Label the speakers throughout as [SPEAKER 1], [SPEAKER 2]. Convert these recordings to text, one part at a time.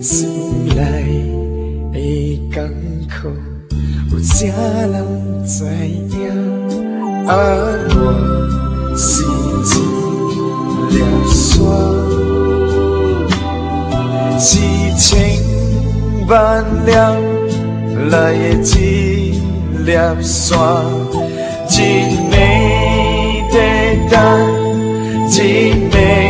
[SPEAKER 1] 心内的艰苦，有谁人知影？啊，我是一粒沙，一千万粒来的一粒沙，一暝在等，一暝。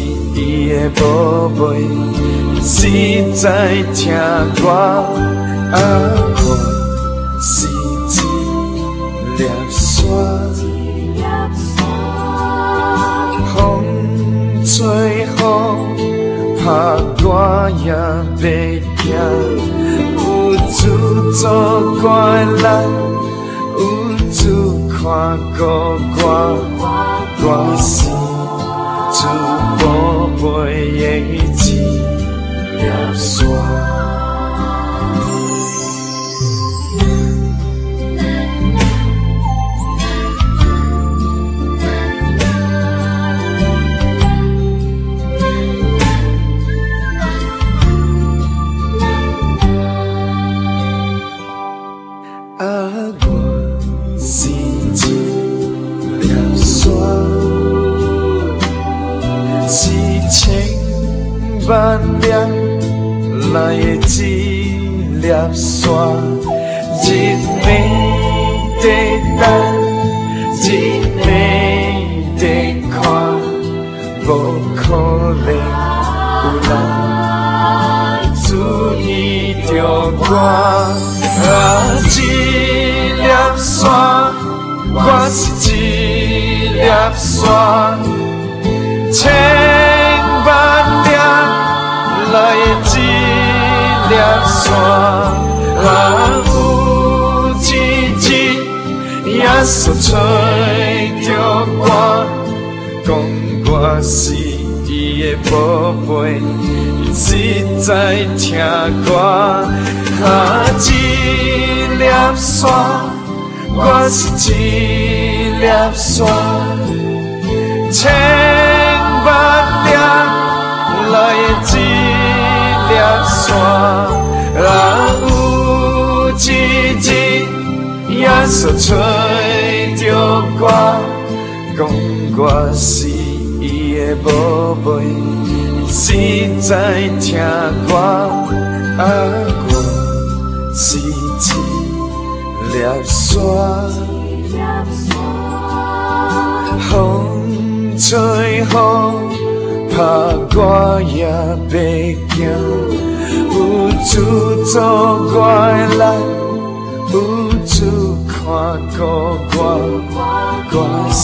[SPEAKER 1] 你的宝贝，实在听歌，啊，无可能有人注意着我。啊，一粒沙，我是一粒沙，千万粒。来一粒沙，啊，有一日耶稣吹着歌，我是你的宝贝，实在听歌。啊，一粒沙，我是一粒沙，千万粒来一。粒沙，啊，有一日耶稣吹着歌，讲我是宝贝，实在听歌，啊，我是一粒沙，风吹雨。怕我也袂惊，有主作怪来，有主看顾我，我是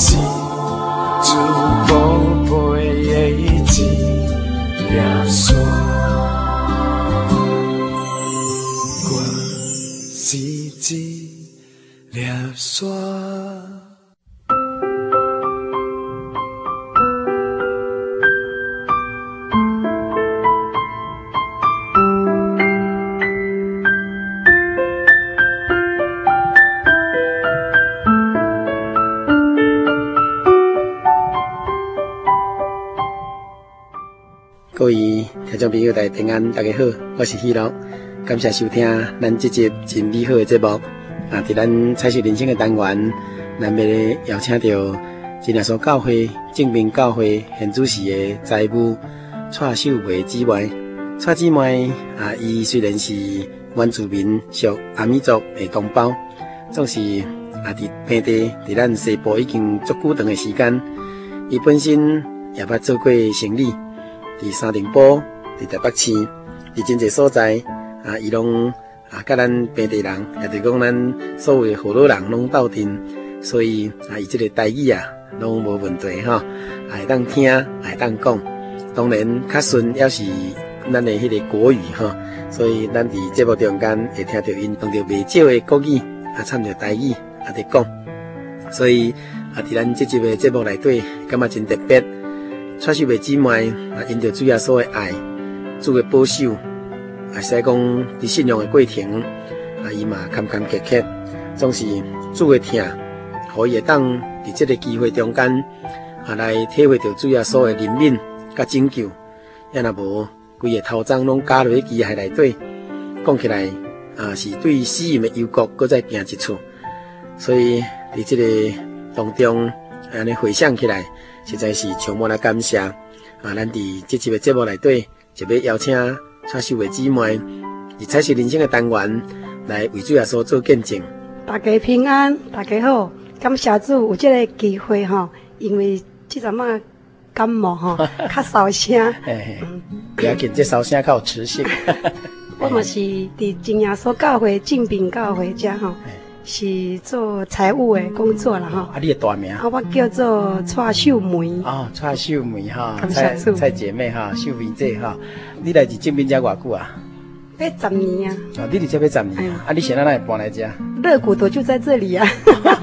[SPEAKER 2] 听众朋友，大家平安，大家好，我是喜乐，感谢收听咱这集真美好的节目。啊，在咱彩色人生的单元，咱要邀请到真耶稣教会正明教会现主席的财务蔡秀梅姊妹。蔡姊妹啊，伊虽然是原住民属阿美族的同胞，总是啊，伫平地伫咱西部已经足久长的时间，伊本身也捌做过生理。伫三重埔，伫台北市，伫真侪所在，啊，伊拢啊，甲咱本地人，也着讲咱所有的河洛人拢斗阵，所以啊，伊即个台语啊，拢无问题吼，会当听，会当讲，当然较顺也是咱的迄个国语吼，所以咱伫节目中间会听到因用着袂少的国语，啊，掺着台语啊伫讲，所以啊，伫咱即集的节目内底，感觉真特别。蔡秀梅姊妹啊，因着主耶稣的爱，主的保守，啊，使讲伫信仰的过程，啊，伊嘛坎坎坷坷，总是主的疼，可以会当伫这个机会中间，啊，来体会到主耶稣的怜悯甲拯救。也若无规个头脏拢加落去机械内底，讲起来啊，是对死人的忧国搁再行一处。所以伫这个当中，安尼回想起来。实在是充满了感谢啊！咱伫这集的节目内底，就要邀请蔡秀慧姊妹，以彩色人生的单元来为主耶稣做见证。
[SPEAKER 3] 大家平安，大家好，感谢主有这个机会哈，因为即阵嘛感冒哈，较烧声。
[SPEAKER 2] 不要紧，这烧声较有磁性。
[SPEAKER 3] 我嘛是伫真耶稣教会进平教会这哈。是做财务的工作了哈。
[SPEAKER 2] 啊，你的大名？啊，
[SPEAKER 3] 我叫做蔡秀梅。
[SPEAKER 2] 哦，蔡秀梅哈，蔡蔡姐妹哈，秀梅姐哈。你来自这边家偌久啊？
[SPEAKER 3] 八十年啊。
[SPEAKER 2] 哦，你伫这八十年啊？啊，你现在哪里搬来这？
[SPEAKER 3] 热骨头就在这里啊，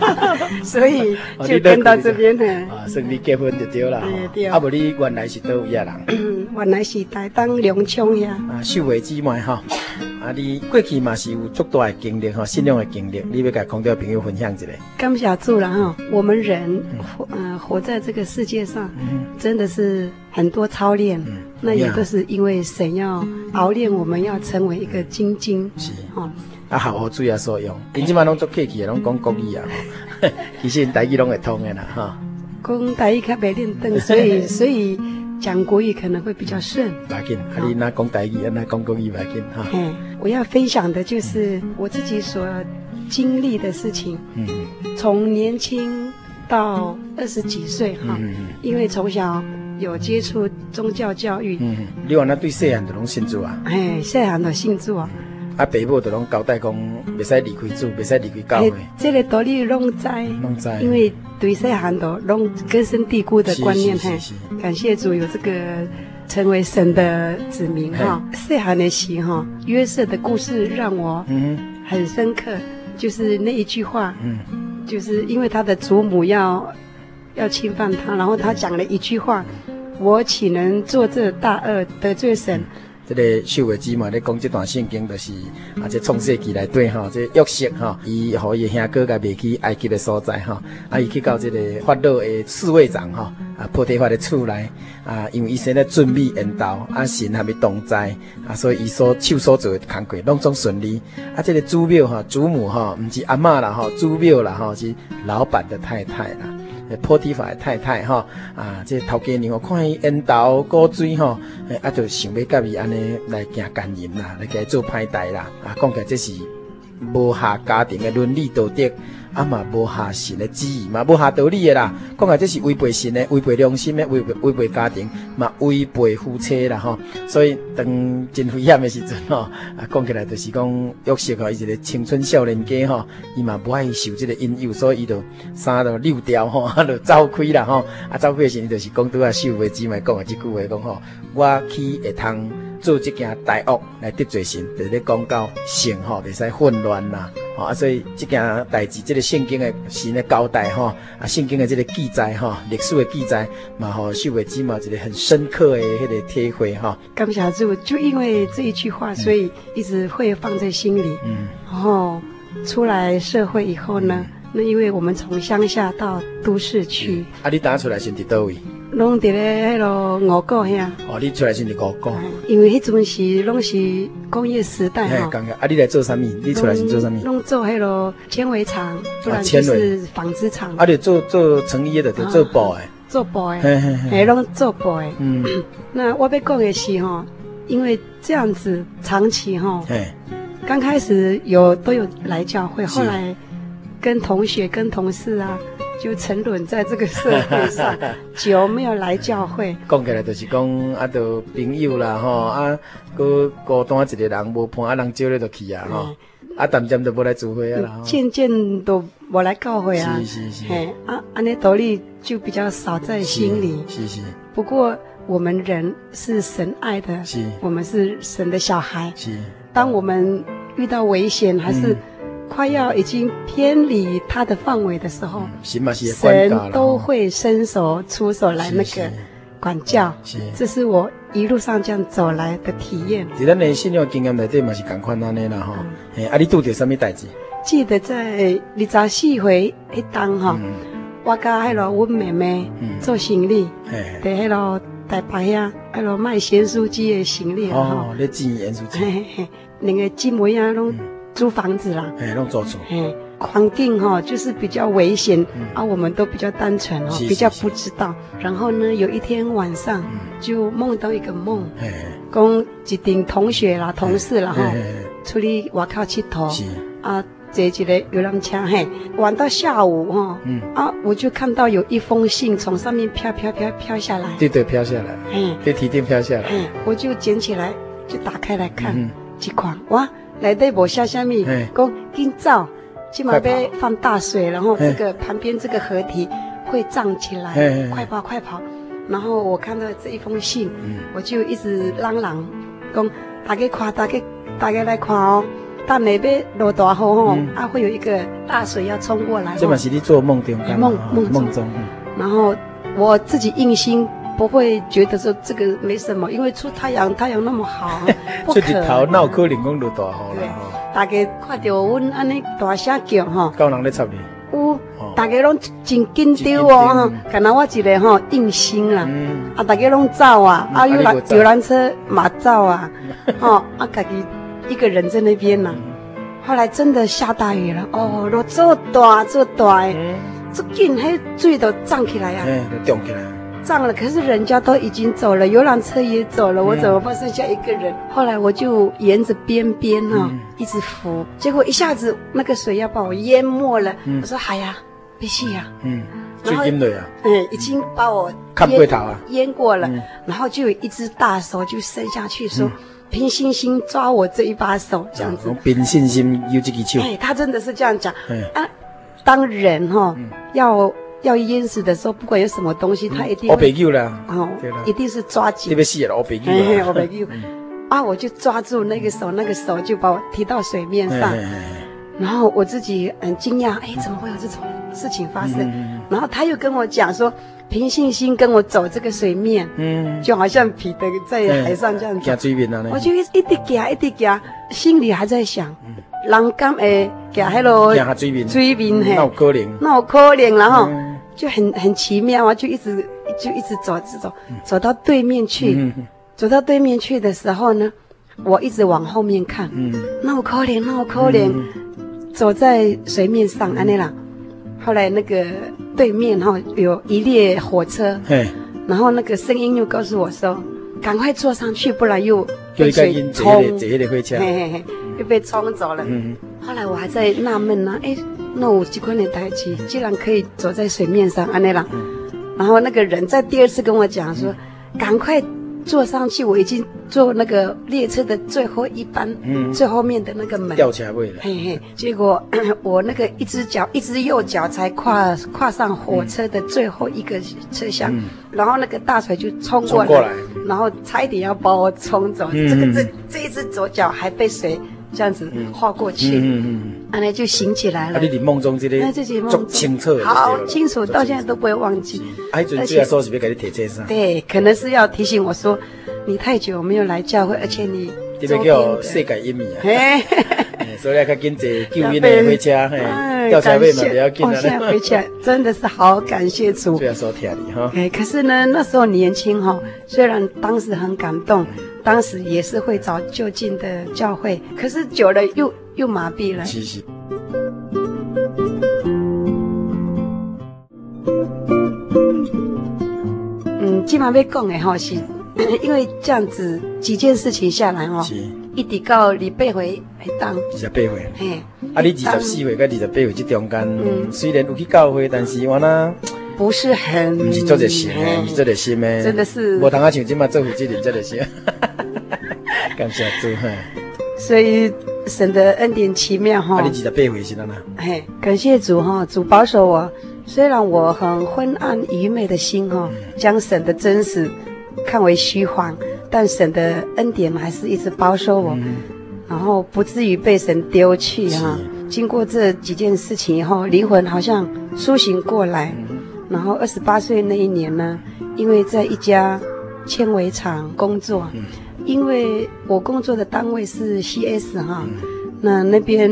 [SPEAKER 3] 所以就跟到这边的。
[SPEAKER 2] 啊，顺利结婚就对了。对。啊，无你原来是叨位啊人？
[SPEAKER 3] 嗯，原来是台东龙昌呀。
[SPEAKER 2] 啊，秀梅姊妹哈。啊！你过去嘛是有足大的经历哈，信仰的经历，你要甲空调朋友分享一下。
[SPEAKER 3] 感谢主了哈，我们人活呃活在这个世界上，真的是很多操练，那也都是因为神要熬练我们，要成为一个精精。是哈，
[SPEAKER 2] 啊好好注意所用，因即嘛拢做客气，拢讲国语啊，其实台语拢会通的啦哈。
[SPEAKER 3] 讲台语较袂练邓，所以 所以。讲国语可能会比较顺。
[SPEAKER 2] 来紧，阿你那讲台语，那讲国语来紧哈。
[SPEAKER 3] 嗯，我要分享的就是我自己所经历的事情。嗯，从年轻到二十几岁哈，因为从小有接触宗教教育。嗯，
[SPEAKER 2] 你话那对细汉的拢信主啊？
[SPEAKER 3] 哎，细汉的信主啊。
[SPEAKER 2] 啊，爸母都拢交代讲，袂使离开主，袂使离开教会。
[SPEAKER 3] 这个道理拢知，拢知。因为对细汉都拢根深蒂固的观念，嘿。感谢主有这个成为神的子民哈。细汉的时哈，约瑟的故事让我很深刻，就是那一句话，嗯，就是因为他的祖母要要侵犯他，然后他讲了一句话：我岂能做这大恶得罪神？
[SPEAKER 2] 这个秀梅姊妹咧讲这段圣经，就是啊，这创世纪内底哈，这约瑟哈，伊和伊兄哥甲未去埃及的所在哈，啊，伊去到这个法老的侍卫长哈，啊，波提乏的厝内啊，因为伊生咧准备缘投，啊，神还没同在，啊，所以伊所手所做的工作拢总顺利，啊，这个祖庙哈，祖母哈，毋是阿嬷啦哈，祖庙啦哈，是老板的太太啦。破地方的太太哈啊，这头家娘看伊缘投果水哈，啊，就想要甲伊安尼来行奸淫啦，来甲伊做歹代啦，啊，讲起来这是无合家庭的伦理道德。啊嘛，无下神的旨意嘛，无下道理的啦。讲来这是违背神的，违背良心的，违背违背家庭，嘛违背夫妻啦吼。所以当真危险的时阵吼，啊，讲起来就是讲约瑟吼，伊一个青春少年家吼，伊嘛不爱受这个引诱，所以伊就衫都溜掉吼，就走开啦吼。啊，走开的时阵就是讲拄啊，秀梅姊妹讲的这句话讲吼，我去会通做这件大恶来得罪神，就是咧讲到神吼，袂使混乱啦。啊，所以这件代志，这个圣经的神的交代吼，啊，圣经的这个记载吼，历史的记载，嘛好秀梅姊嘛一个很深刻的迄个体会吼。
[SPEAKER 3] 感谢主，就因为这一句话，所以一直会放在心里。嗯。然后出来社会以后呢，那因为我们从乡下到都市去。
[SPEAKER 2] 啊，你打出来是伫叨位？
[SPEAKER 3] 拢伫咧迄个五股遐。
[SPEAKER 2] 哦，你出来是伫五股。
[SPEAKER 3] 因为迄阵时拢是工业时代哈。
[SPEAKER 2] 刚刚啊，你来做啥物？你出来是做啥物？
[SPEAKER 3] 拢做迄个纤维厂，不然就是纺织厂。
[SPEAKER 2] 啊，你做做成衣的，就做布诶。
[SPEAKER 3] 做布诶，嘿，拢做布诶。嗯。那我要讲的是哈，因为这样子长期哈，刚开始有都有来教会，后来跟同学跟同事啊。就沉沦在这个社会上，久没有来教会。
[SPEAKER 2] 讲起来就是讲啊，都朋友啦，吼啊，孤孤单一个人无伴，啊，人招你就去啊，吼啊，渐渐都无来聚会啊啦。
[SPEAKER 3] 渐渐都无来教会啊。是是是。嘿，啊，安尼道理就比较少在心里。是是。不过我们人是神爱的，是，我们是神的小孩。是。当我们遇到危险还是。快要已经偏离他的范围的时候，神都会伸手出手来那个管教。是，这是我一路上这样走来的体验。
[SPEAKER 2] 在咱的信仰经验里底嘛是同款安尼啦哈。哎，啊，你拄着什么代志？
[SPEAKER 3] 记得在二十四岁一当哈，我跟迄个我妹妹做行李，在迄个台北呀，迄个卖咸酥鸡的行李哈。
[SPEAKER 2] 哦，你进盐酥鸡。
[SPEAKER 3] 那个姊妹啊，拢。租房子啦，
[SPEAKER 2] 哎，弄租厝，哎，
[SPEAKER 3] 环境哈就是比较危险，啊，我们都比较单纯哦，比较不知道。然后呢，有一天晚上就梦到一个梦，讲一顶同学啦、同事啦哈，出去外口佚佗，啊，坐一个游览车，嘿，玩到下午哈，啊，我就看到有一封信从上面飘飘飘飘下来，
[SPEAKER 2] 对对，飘下来，哎，对，提点飘下来，
[SPEAKER 3] 我就捡起来，就打开来看，几款哇。来对我下下面讲紧走，起码被放大水，然后这个旁边这个河堤会涨起来，快跑快跑！然后我看到这一封信，我就一直嚷嚷，讲大家快，大家大家来看哦，但那边落大雨哦，啊会有一个大水要冲过来。
[SPEAKER 2] 这嘛是你做梦中梦梦梦中，
[SPEAKER 3] 然后我自己硬心。不会觉得说这个没什么，因为出太阳，太阳那么好，
[SPEAKER 2] 出日头那有可能讲落大雨啦。
[SPEAKER 3] 大家看到阮安尼大声叫哈，
[SPEAKER 2] 够人咧插你。
[SPEAKER 3] 有，大家拢真紧张哦，敢那我一个哈硬心啦，啊大家拢走啊，啊游览游览车嘛走啊，哦啊家己一个人在那边呐。后来真的下大雨了，哦，落这么大这么大，这紧迄水都涨起来呀，
[SPEAKER 2] 都涨起来。
[SPEAKER 3] 涨了，可是人家都已经走了，游览车也走了，我怎么办剩下一个人？嗯、后来我就沿着边边哈，一直扶，结果一下子那个水要把我淹没了。嗯、我说：“哎呀，别去呀。”嗯，
[SPEAKER 2] 然后对啊，
[SPEAKER 3] 嗯，已经把我
[SPEAKER 2] 看不头啊，
[SPEAKER 3] 淹过了。嗯、然后就有一只大手就伸下去说：“凭、嗯、信心抓我这一把手，这样子。嗯”
[SPEAKER 2] 凭信心有这个手。
[SPEAKER 3] 哎，他真的是这样讲。嗯、啊，当人哈、嗯、要。要淹死的时候，不管有什么东西，他一定
[SPEAKER 2] 我被救了
[SPEAKER 3] 哦，一定是抓紧。
[SPEAKER 2] 特别死了，我被救了，
[SPEAKER 3] 我被救。啊，我就抓住那个手，那个手就把我提到水面上，然后我自己很惊讶，哎，怎么会有这种事情发生？然后他又跟我讲说，凭信心跟我走这个水面，嗯，就好像彼得在海上这样子。我就一一直走，一直走，心里还在想，人敢会走迄路水面？水面嘿，那有可能，那有可能，然后。就很很奇妙啊，就一直就一直走，直走，走到对面去。嗯、走到对面去的时候呢，我一直往后面看。嗯，那我可怜，那我可怜，嗯、走在水面上，安尼啦。后来那个对面哈有一列火车，然后那个声音又告诉我说：“赶快坐上去，不然又被水冲，嘿嘿嘿，又被冲走了。”嗯，后来我还在纳闷呢，哎。那我几块的台机，竟然可以走在水面上，安内啦，然后那个人在第二次跟我讲说，赶快坐上去，我已经坐那个列车的最后一班，嗯，最后面的那个门，
[SPEAKER 2] 吊起来位了，
[SPEAKER 3] 嘿嘿，结果 我那个一只脚，一只右脚才跨跨上火车的最后一个车厢，然后那个大水就冲过来，然后差一点要把我冲走，这个这这一只左脚还被水。这样子画过去，嗯嗯，嗯，那就醒起来了。
[SPEAKER 2] 你梦中这里，这清楚，
[SPEAKER 3] 好清楚，到现在都不会忘记。
[SPEAKER 2] 而且说是不是给你贴车上？
[SPEAKER 3] 对，可能是要提醒我说，你太久没有来教会，而且你
[SPEAKER 2] 这边叫世界一米啊，所以要赶紧坐救援的火车。掉要紧
[SPEAKER 3] 哦，现在回去真的是好感谢主。
[SPEAKER 2] 不要说天理哈。
[SPEAKER 3] 哎，可是呢，那时候年轻哈，虽然当时很感动，当时也是会找就近的教会，可是久了又又麻痹了。嗯，今晚要讲的哈是，因为这样子几件事情下来哈，是一直到二十八岁会当。
[SPEAKER 2] 二十八岁。嘿。啊，你二十四岁甲二十八岁这中间，嗯，虽然有去教会，但是我呢，
[SPEAKER 3] 不是很，
[SPEAKER 2] 不是做热心的，不是做热心的，
[SPEAKER 3] 真的是。
[SPEAKER 2] 无通啊，像今嘛做负责人做热心。感谢主哈。
[SPEAKER 3] 所以神的恩典奇妙哈。
[SPEAKER 2] 啊，你二十八岁是哪呢？
[SPEAKER 3] 嘿，感谢主哈，主保守我。虽然我很昏暗愚昧的心哈，将神的真实看为虚幻，但神的恩典还是一直保守我。然后不至于被神丢弃哈。经过这几件事情以后，灵魂好像苏醒过来。然后二十八岁那一年呢，因为在一家纤维厂工作，因为我工作的单位是 CS 哈，那那边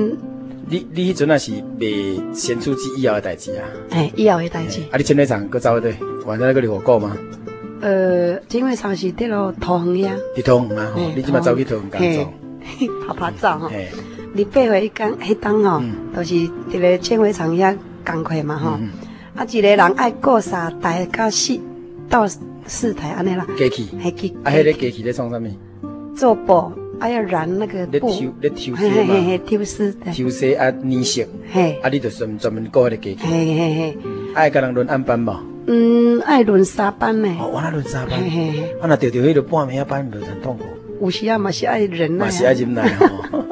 [SPEAKER 2] 你你迄阵啊是被先出去医药的代志啊？
[SPEAKER 3] 哎，医药的代志。
[SPEAKER 2] 啊，你纤维厂搁走对？晚上那个你火过吗？
[SPEAKER 3] 呃，纤维厂是在咯桃园呀。
[SPEAKER 2] 在桃园啊，你今嘛走去桃园工作？
[SPEAKER 3] 拍拍照哈，你背回一工迄当吼，都是一个纤维厂遐工课嘛吼，啊一个人爱过三台到四到四台安尼啦。
[SPEAKER 2] 机器，机器，啊，迄个机器在创啥物？
[SPEAKER 3] 做布，啊要染那个布，
[SPEAKER 2] 咧抽，咧抽丝嘛。嘿嘿嘿，
[SPEAKER 3] 抽丝。
[SPEAKER 2] 抽丝啊，染色。嘿，啊，你就专专门过迄个机器。嘿嘿嘿，爱甲人轮暗班无？
[SPEAKER 3] 嗯，爱轮三班呢。
[SPEAKER 2] 哦，我那轮三班。嘿嘿嘿，我那调调迄个半夜班，就很痛苦。
[SPEAKER 3] 有时啊嘛是爱忍耐，
[SPEAKER 2] 嘛是爱忍耐吼。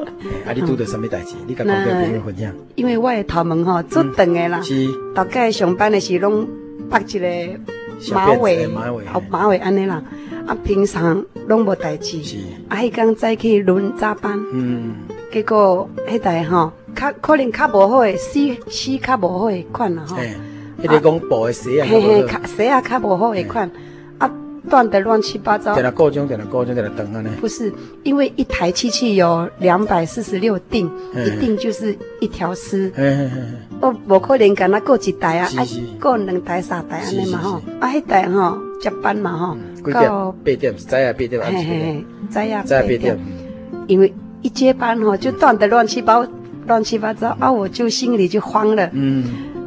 [SPEAKER 2] 啊，你拄着什么代志？你甲朋友分享。
[SPEAKER 3] 因为我的头毛吼做长的啦，是。大概上班的时拢绑一个马尾，马尾，马尾安尼啦。啊，平常拢无代志。是。啊，迄天早起轮早班。嗯。结果迄代吼，较可能较无好诶，死死较无好诶款啦吼。
[SPEAKER 2] 嘿。迄个讲布诶丝啊，
[SPEAKER 3] 嘿嘿，丝啊较无好诶款。断的乱七八糟，
[SPEAKER 2] 点了够钟，点了够钟，点了灯啊呢？
[SPEAKER 3] 不是，因为一台机器有两百四十六锭，一锭就是一条丝。我无可能干那过一台啊，啊，过两台三台安尼嘛吼，啊，迄台吼加班嘛吼，
[SPEAKER 2] 到八点，早呀八点，
[SPEAKER 3] 嘿嘿，早呀八点，因为一接班吼就断的乱七八乱七八糟啊，我就心里就慌了。嗯，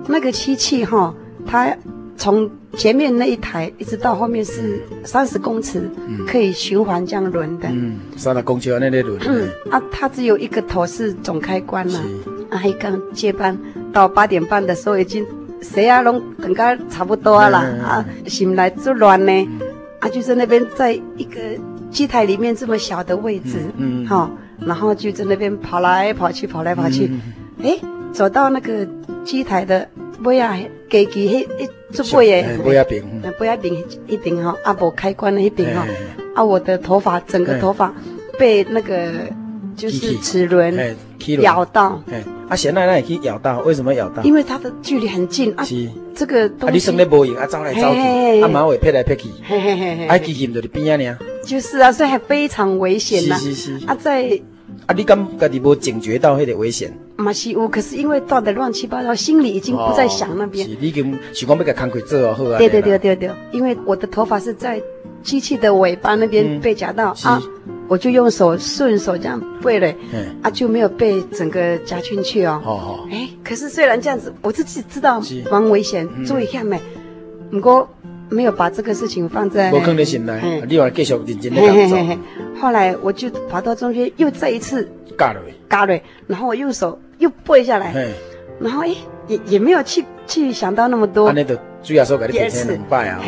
[SPEAKER 3] 那个机器哈，它从。前面那一台一直到后面是三十公尺，可以循环这样轮的。嗯，
[SPEAKER 2] 三十公尺那那轮。
[SPEAKER 3] 嗯啊，它只有一个头是总开关嘛。啊，还刚接班到八点半的时候已经，谁啊拢等个差不多了啊，醒来就乱呢。啊，就是那边在一个机台里面这么小的位置，嗯，好，然后就在那边跑来跑去，跑来跑去，哎，走到那个机台的。不要，机器迄一做背的，
[SPEAKER 2] 不要平，
[SPEAKER 3] 不要平一顶哈，啊无开关的一顶哈，啊我的头发整个头发被那个就是齿轮咬到，
[SPEAKER 2] 啊现在那也可以咬到，为什么咬到？
[SPEAKER 3] 因为它的距离很近啊，是这个东西。啊你生的无影啊，走来走去，啊马尾撇来撇去，啊机器唔就你边啊呢？就是啊，所以还非常危险呐，啊在。
[SPEAKER 2] 啊，你敢家己无警觉到迄个危险？
[SPEAKER 3] 嘛是有，可是因为断的乱七八糟，心里已经不再想那边。
[SPEAKER 2] 是，你已经想讲要甲工课做啊。
[SPEAKER 3] 对对对对对，因为我的头发是在机器的尾巴那边被夹到啊，我就用手顺手这样背了，啊就没有被整个夹进去哦。哦哎，可是虽然这样子，我自己知道蛮危险，注意一下没？不过。没有把这个事情放在。
[SPEAKER 2] 我肯定醒来，你话继续认真的工作。
[SPEAKER 3] 后来我就跑到中间，又再一次。
[SPEAKER 2] 嘎了。
[SPEAKER 3] 嘎了，然后我右手又背下来。然后哎，也也没有去去想到那么多。
[SPEAKER 2] 那个主要说给你变成两败啊。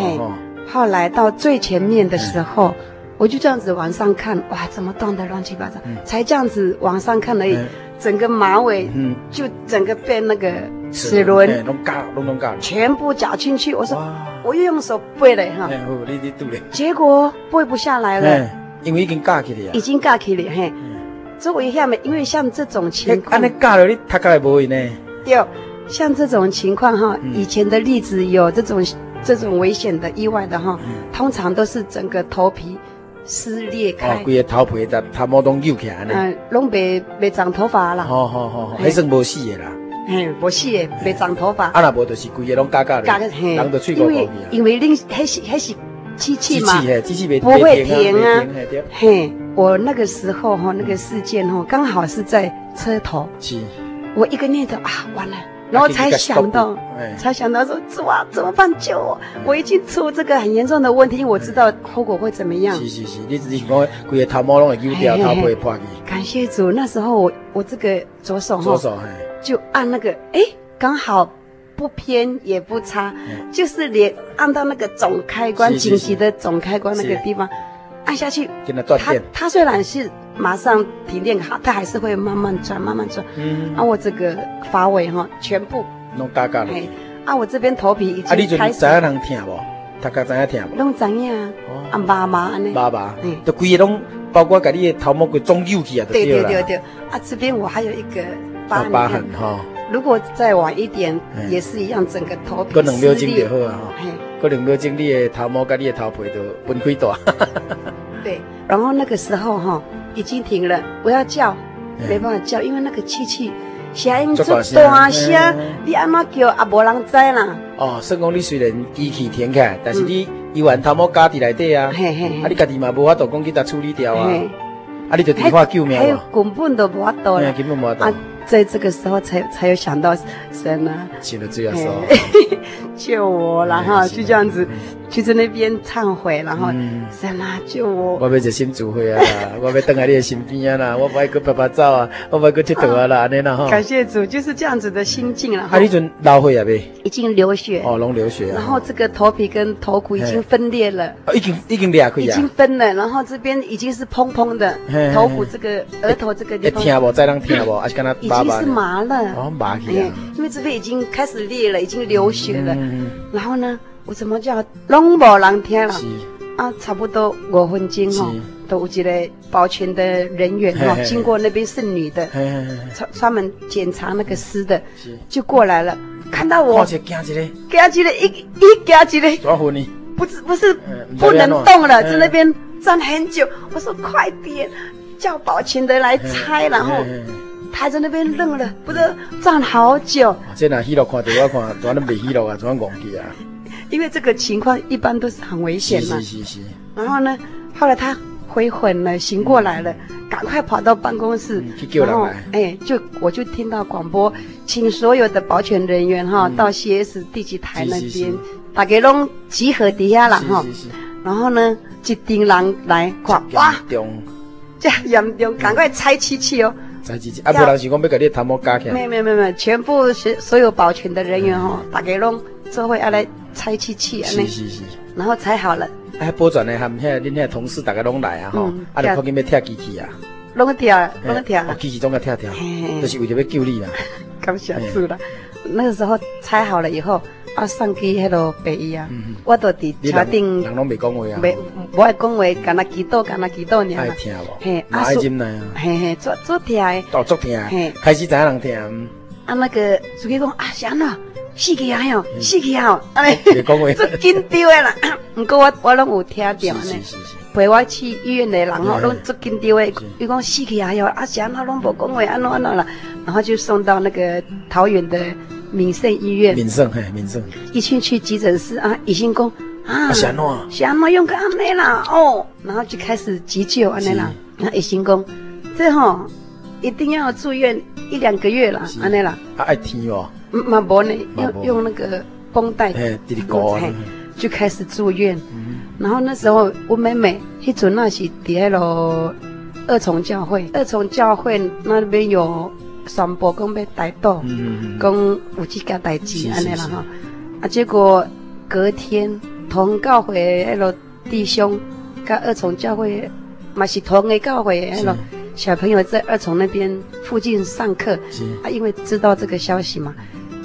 [SPEAKER 3] 后来到最前面的时候，我就这样子往上看，哇，怎么断的乱七八糟？才这样子往上看而已，整个马尾，就整个被那个齿轮
[SPEAKER 2] 弄嘎，弄弄嘎，
[SPEAKER 3] 全部夹进去。我说。我又用手背了哈，结果背不下来了，
[SPEAKER 2] 因为已经架起来了，
[SPEAKER 3] 已经架起来嘿。周围下面，因为像这种情况，
[SPEAKER 2] 你架了你他盖不会呢？
[SPEAKER 3] 对，像这种情况哈，以前的例子有这种这种危险的意外的哈，通常都是整个头皮撕裂开，
[SPEAKER 2] 哦，规个头皮在他毛都扭起来呢，
[SPEAKER 3] 嗯，拢别别长头发了，
[SPEAKER 2] 好好好，还算无死的啦。
[SPEAKER 3] 嘿，无死的，没长头发。
[SPEAKER 2] 啊，那无就是规个拢嘎嘎的，人都吹过过去啊。
[SPEAKER 3] 因为因为恁还是还是机器嘛，
[SPEAKER 2] 机器
[SPEAKER 3] 不会停啊。嘿，我那个时候哈，那个事件哈，刚好是在车头。是。我一个念头啊，完了。然后才想到，才想到说，主啊，怎么办？救我！我已经出这个很严重的问题，我知道后果会怎么样。
[SPEAKER 2] 是是是，你自己讲，规个头毛拢会丢掉，头不会破去。
[SPEAKER 3] 感谢主，那时候我我这个左手哈，就按那个，哎，刚好不偏也不差，就是连按到那个总开关，紧急的总开关那个地方，按下去，它它虽然是。马上停电好，它还是会慢慢转，慢慢转。嗯，啊，我这个发尾哈，全部
[SPEAKER 2] 弄嘎嘎了。
[SPEAKER 3] 啊，我这边头皮已经开始。啊，
[SPEAKER 2] 你就知影人疼不？大家知影疼不？
[SPEAKER 3] 拢知影。哦。啊，麻麻安尼。
[SPEAKER 2] 麻麻。嗯。都规个拢，包括把你的头毛给总揪起啊。
[SPEAKER 3] 对对对对。啊，这边我还有一个疤痕。疤痕哈。如果再晚一点，也是一样，整个头皮。
[SPEAKER 2] 过两秒钟就好啊。嘿。过两秒钟，你的头毛跟你的头皮都分开大。
[SPEAKER 3] 对。然后那个时候哈。已经停了，我要叫，没办法叫，因为那个机器声音做大声，你按怎叫也无人知啦。
[SPEAKER 2] 哦，算讲你虽然机器停起来，但是你依然头毛家己内底啊，啊，你家己嘛无法度讲去甲处理掉啊，啊，你就电话救命啊，
[SPEAKER 3] 根本都无法度了，
[SPEAKER 2] 根本无法度。
[SPEAKER 3] 在这个时候才才有想到神啊，
[SPEAKER 2] 请了这样说
[SPEAKER 3] 救我了哈，就这样子。去在那边忏悔，然后神啊救我！
[SPEAKER 2] 我要做心主会啊，我要等在你的身边啊啦，我不爱跟爸爸走啊，我不爱跟佚佗啊啦，安尼啦哈。
[SPEAKER 3] 感谢主，就是这样子的心境了。
[SPEAKER 2] 啊，你阵老血啊呗？
[SPEAKER 3] 已经流血
[SPEAKER 2] 哦，拢流血啊。
[SPEAKER 3] 然后这个头皮跟头骨已经分裂了，
[SPEAKER 2] 已经已经裂开啊，
[SPEAKER 3] 已经分了。然后这边已经是砰砰的，头骨这个额头这个地方。
[SPEAKER 2] 会疼不？再让听不？还是跟他
[SPEAKER 3] 已经是麻了。
[SPEAKER 2] 哦，麻起来。
[SPEAKER 3] 因为这边已经开始裂了，已经流血了。然后呢？我怎么叫拢无人听了？啊，差不多五分钟哈，都有一个保全的人员哈，经过那边是女的，专专门检查那个尸的，就过来了，看到我，惊一个，惊一个，一一惊一个，抓住你，不是不是不能动了，在那边站很久。我说快点，叫保全的来拆，然后他在那边愣了，不是站好久。
[SPEAKER 2] 这哪戏了？看到我看，怎么没戏了啊？怎么忘记啊？
[SPEAKER 3] 因为这个情况一般都是很危险嘛，是是是。然后呢，后来他回魂了，醒过来了，赶快跑到办公室，然后哎，就我就听到广播，请所有的保全人员哈到 CS 第几台那边，大家拢集合底下了哈。然后呢，一丁人来看，哇，这严重，赶快拆机器哦。
[SPEAKER 2] 拆机器，啊，不然是讲要给你头毛割开。
[SPEAKER 3] 没有没有没有，全部是所有保全的人员哈，大家拢做会要来。拆机器啊，是是是，然后拆好了。
[SPEAKER 2] 哎，保全的他们遐，恁遐同事大家拢来啊，吼，啊，你赶紧要拆机器啊，
[SPEAKER 3] 拢去拆，拢去拆。哦，
[SPEAKER 2] 机器总要拆掉，就是为了要救你嘛。
[SPEAKER 3] 感谢主了。那个时候拆好了以后，啊，送去迄个北医啊，我都伫车顶。
[SPEAKER 2] 人拢没讲话啊。
[SPEAKER 3] 没，我爱讲话，干那祈祷，干那祈祷尔。
[SPEAKER 2] 爱听无？嘿，阿叔。
[SPEAKER 3] 嘿嘿，做做听的。
[SPEAKER 2] 哦，做听。嘿，开始知影人听。
[SPEAKER 3] 啊，那个主机讲啊，是安怎？死去啊哟，死去啊！哎，这紧张的啦。不过我我拢有听到呢。陪我去医院的人吼，拢足紧张的。伊讲死去啊哟，啊啥那拢无讲话，安怎安怎啦？然后就送到那个桃园的民盛医院。
[SPEAKER 2] 民盛嘿，民盛。
[SPEAKER 3] 一进去急诊室啊，医生讲啊，啥喏？啥喏用个安尼啦？哦，然后就开始急救安尼啦。然后医生讲，这吼一定要住院一两个月啦，安尼啦。
[SPEAKER 2] 啊爱听哦。
[SPEAKER 3] 嘛无呢，用用那个绷带，就开始住院。然后那时候我妹妹，迄阵那是伫迄个二重教会，二重教会那边有宣布讲要逮到，讲有几件代志安尼啦哈。啊，结果隔天同教会迄个弟兄，跟二重教会嘛是同个教会迄个小朋友在二重那边附近上课，啊，因为知道这个消息嘛。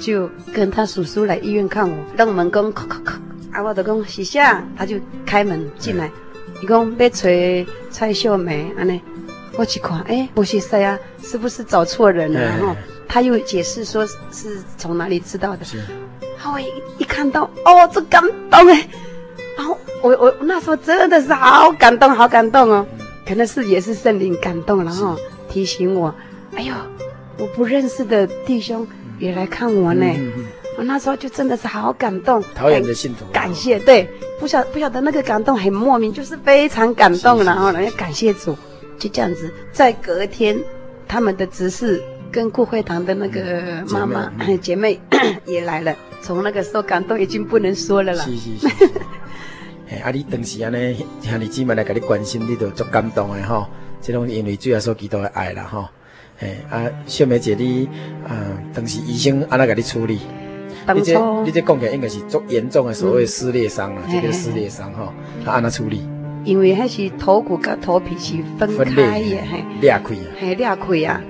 [SPEAKER 3] 就跟他叔叔来医院看我，让门讲，咔咔咔，啊，我就讲是啥，他就开门进来，伊讲要找蔡秀梅，安尼，我去看，哎，不是谁啊，是不是找错人了？然后他又解释说是从哪里知道的，是，我一一看到，哦，这感动哎，然后我我那时候真的是好感动，好感动哦，可能是也是圣灵感动，然后提醒我，哎呦，我不认识的弟兄。也来看我呢。我那时候就真的是好感动，
[SPEAKER 2] 桃园的信徒，
[SPEAKER 3] 感谢，对，不晓不晓得那个感动很莫名，就是非常感动，然后呢，要感谢主，就这样子。在隔天，他们的执事跟顾会堂的那个妈妈、嗯、姐妹、嗯、也来了，从那个时候感动已经不能说了啦。是是是。
[SPEAKER 2] 哎，啊，你当时安尼兄弟姊妹来给你关心，你都足感动的哈。这种因为主要所基督的爱啦吼。哎，啊，秀梅姐你啊，当时医生安那给你处理？你这你这讲起来应该是足严重的所谓撕裂伤了，嗯、这个撕裂伤哈，他安那处理？
[SPEAKER 3] 因为还是头骨跟头皮是分开的，嘿，
[SPEAKER 2] 裂开啊，
[SPEAKER 3] 嘿，裂开啊。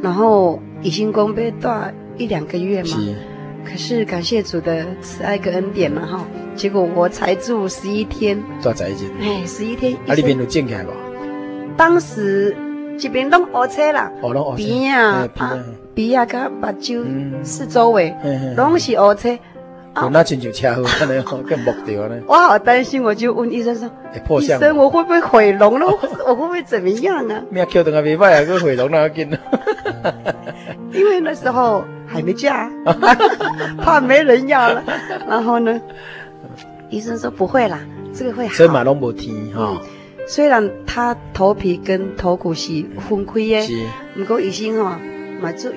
[SPEAKER 3] 然后医生讲被断一两个月嘛，是。可是感谢主的慈爱跟恩典嘛哈，结果我才住十一天，
[SPEAKER 2] 住十一天，
[SPEAKER 3] 哎，十一天。
[SPEAKER 2] 啊，你边有进起来不？
[SPEAKER 3] 当时这边拢乌车啦，鼻啊，鼻啊，跟目睭四周围拢是乌青。
[SPEAKER 2] 哦，那亲像车祸，可能更木掉呢。
[SPEAKER 3] 我好担心，我就问医生说：“医生，我会不会毁容了？我会不会怎么样啊？”
[SPEAKER 2] 命扣等下没坏，还个毁容那要紧呢。
[SPEAKER 3] 因为那时候还没嫁，怕没人要了。然后呢，医生说不会啦，这个会好。
[SPEAKER 2] 所以马龙不听哈。
[SPEAKER 3] 虽然他头皮跟头骨是分开的，不过医生哈。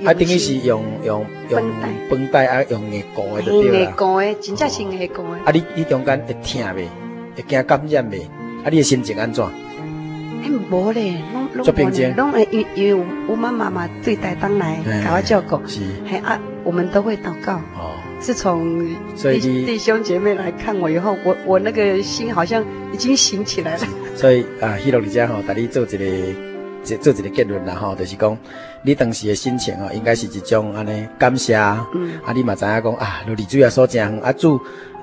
[SPEAKER 2] 啊，等于是用用用绷带啊，用硬膏的对
[SPEAKER 3] 啦。硬膏的，真正是硬膏的。
[SPEAKER 2] 啊，你你中间会痛未？会惊感染未？啊，你的心情安怎？
[SPEAKER 3] 哎，无咧，拢拢无咧，拢诶，因因为我妈妈嘛对待当来给我照顾，是，嘿啊，我们都会祷告。哦，是从弟弟兄姐妹来看我以后，我我那个心好像已经醒起来了。
[SPEAKER 2] 所以啊，希罗你家吼，带你做一个。做一个结论啦吼，就是讲你当时的心情哦，应该是一种安尼感谢，嗯，啊，你嘛知影讲啊，如离主要所讲，啊主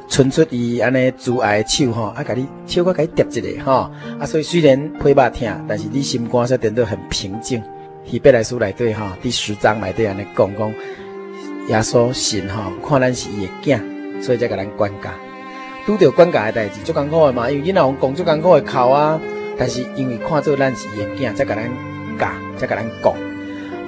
[SPEAKER 2] 伸出伊安尼慈爱的手吼，啊，甲你手我甲你叠一下吼，啊，所以虽然皮肉痛，但是你心肝却变得很平静。希伯来书内底吼，第十章内底安尼讲讲，耶稣神吼，看咱是伊的囝，所以才甲咱管教。拄着管教的代志足艰苦的嘛，因为囡仔讲讲足艰苦的哭啊。但是因为看做咱是伊的囝，才甲咱教，才甲咱讲。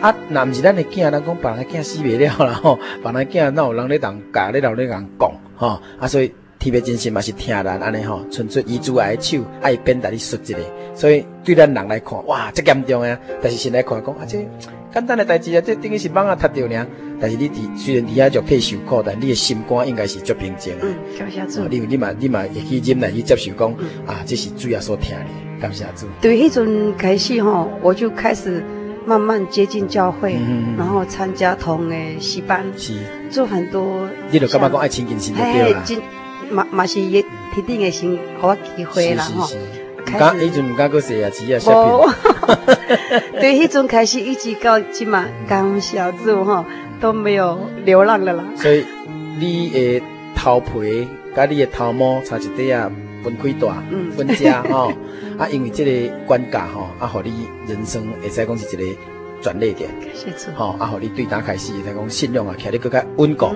[SPEAKER 2] 啊，若毋是咱的囝，咱讲别人囝死袂了啦吼，别人囝哪有人咧当教，咧老咧人讲吼。啊，所以特别真心嘛是听咱安尼吼，伸出伊主爱的手，爱鞭打你说一个。所以对咱人来看，哇，这严重啊！但是现在看讲啊，这简单的代志啊，这等于是蠓啊踢掉尔。但是你伫虽然伫遐就配受苦，但你的心肝应该是足平静的。嗯，
[SPEAKER 3] 感谢主。
[SPEAKER 2] 你你嘛你嘛会去忍耐去接受讲啊，这是主要所听的。感谢主。
[SPEAKER 3] 对，迄阵开始吼，我就开始慢慢接近教会，然后参加同诶戏班，是做很多。
[SPEAKER 2] 你就感觉讲爱亲近神就对啦。
[SPEAKER 3] 嘛嘛是也特定诶心，互我机会啦吼。
[SPEAKER 2] 开始。迄阵唔敢搁写啊，只啊写片。
[SPEAKER 3] 对，迄阵开始一直到即嘛，感谢主吼，都没有流浪了啦。
[SPEAKER 2] 所以你诶头皮甲你的头毛差一点啊。分开大，分家吼，啊，因为这个关卡吼，啊，互你人生会使讲是一个转捩点，吼，啊，互你对打开始，才讲信用啊，徛得更加稳固，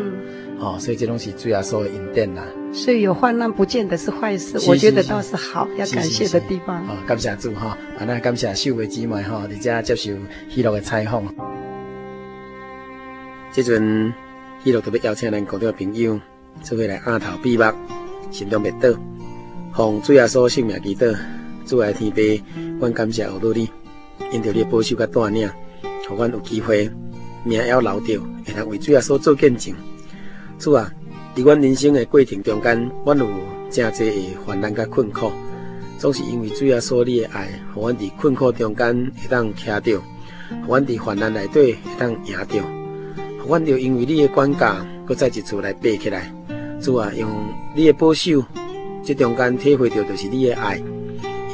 [SPEAKER 2] 吼，所以这东西主要说引电啦。
[SPEAKER 3] 所以有患难不见得是坏事，我觉得倒是好，要感谢的地方。
[SPEAKER 2] 好，感谢主哈，啊，那感谢秀梅姊妹哈，你家接受喜乐的采访。这阵喜乐特别邀请咱共同朋友，做伙来阿头闭目，心中别倒。奉主耶稣性命祈祷，主爱天父，阮感谢有你，因着你保守甲带领，互阮有机会命要留着，会通为主耶稣做见证。主啊，伫阮人生的过程中间，阮有真济的患难甲困苦，总是因为主耶稣你的爱，互阮伫困苦中间会当徛着，互阮伫患难内底会当赢着，互阮着因为你的管教，搁再一次来爬起来。主啊，用你的保守。这中间体会到就是你的爱，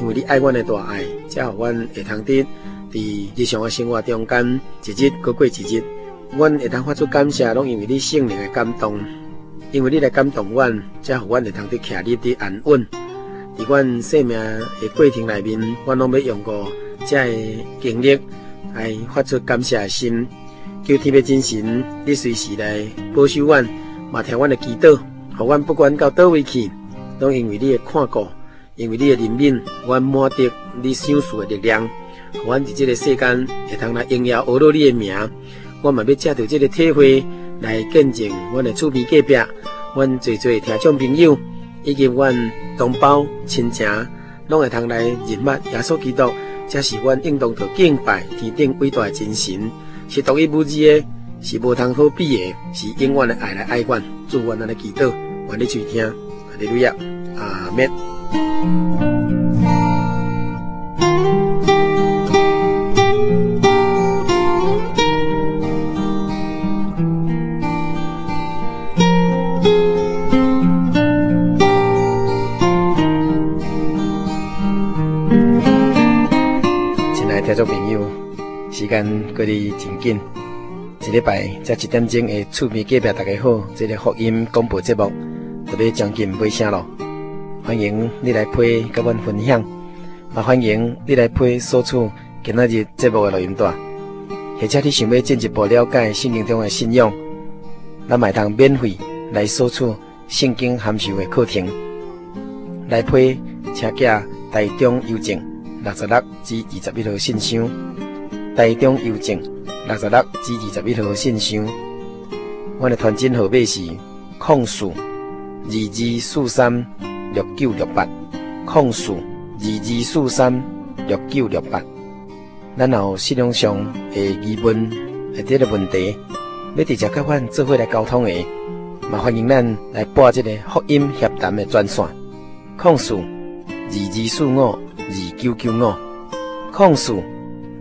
[SPEAKER 2] 因为你爱阮的大爱，才让阮会通得伫日常的生活中间一日过过一日，阮会通发出感谢，拢因为你圣灵的感动，因为你来感动阮，才让阮会通得徛你的安稳。伫阮生命的过程内面，阮拢要用过这个经历来发出感谢的心，求天父精神，你随时来保守阮，嘛听阮的祈祷，让阮不管到叨位去。都因为你的看顾，因为你的怜悯，阮满得你赏赐的力量，阮伫这个世间会通来荣耀阿罗你的名，阮我嘛要借着这个体会来见证阮的厝边隔壁，阮最最听众朋友以及阮同胞亲情，拢会通来认识耶稣基督，这是阮应当着敬拜天顶伟大的真神，是独一无二的，是无通可比的，是永远的爱来爱阮，祝阮安尼祈祷，愿你去听，哈利路亚，阿门。时间过得真紧，一礼拜才一点钟的厝边隔壁大家好，这个福音广播节目就要将近尾声了。欢迎你来配跟阮分享，也欢迎你来陪索取今仔日节目的录音带，或者你想要进一步了解圣经中的信仰，咱买通免费来索取圣经函授的课程，来配车架台中邮政。六十六至二十一号信箱，台中邮政六十六至二十一号信箱。我的传真号码是控诉二二四三六九六八，控诉二二四三六九六八。咱有信仰上的疑问或者个问题，要直接甲阮做伙来沟通的，嘛欢迎咱来拨这个福音协谈的专线，控诉二二四五。二九九五，控诉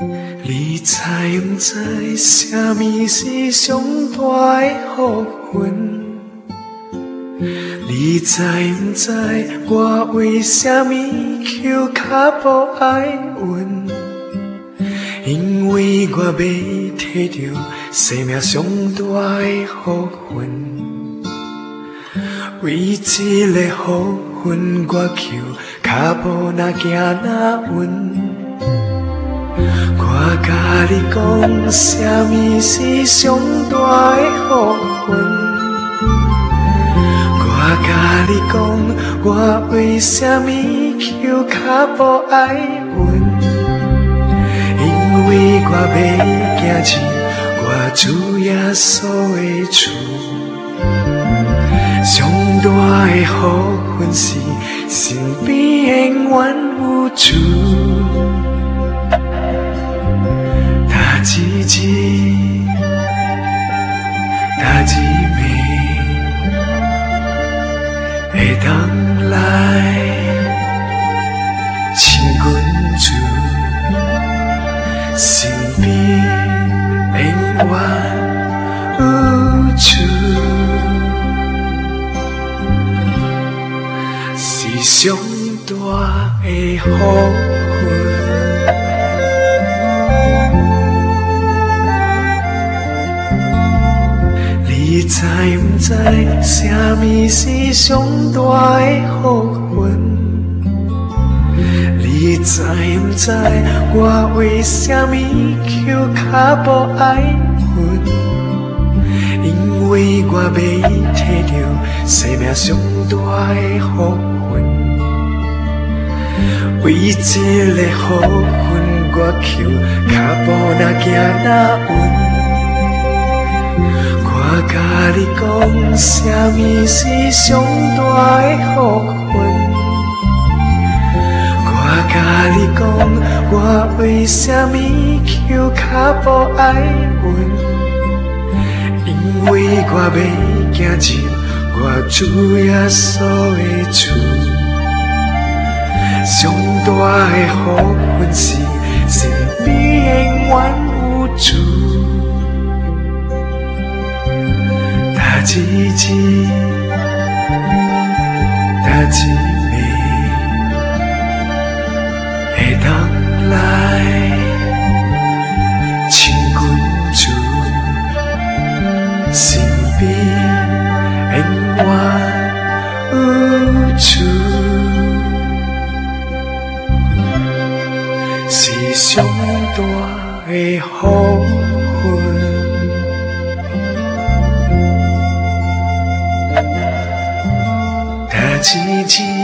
[SPEAKER 1] 你知毋知啥物是上大的福分？你知毋知我为啥物求较无爱阮？因为我要摕到生命上大的福分，为这个福分我求脚步那行那阮。我甲你讲，什么是上大的福分？我甲你讲，我为什么求较无爱阮？因为我未行进我主耶稣的厝，上大的福分是身边永远有主。奇迹，大几美，会当来亲近主，身边永远有主，是上大的福分。你知毋知啥物是上大的福分？你知毋知我为啥物求较无爱阮？因为我要摕到生命上大的福分，为这个福分我求较无那惊那阮。我甲你讲，什么是上大的福分？我甲你讲，我为啥物求较无爱阮？因为我要行进我主耶稣的厝，上大的福分是身边永远有主。Ta chỉ mình để đáp lại, 是上大的风大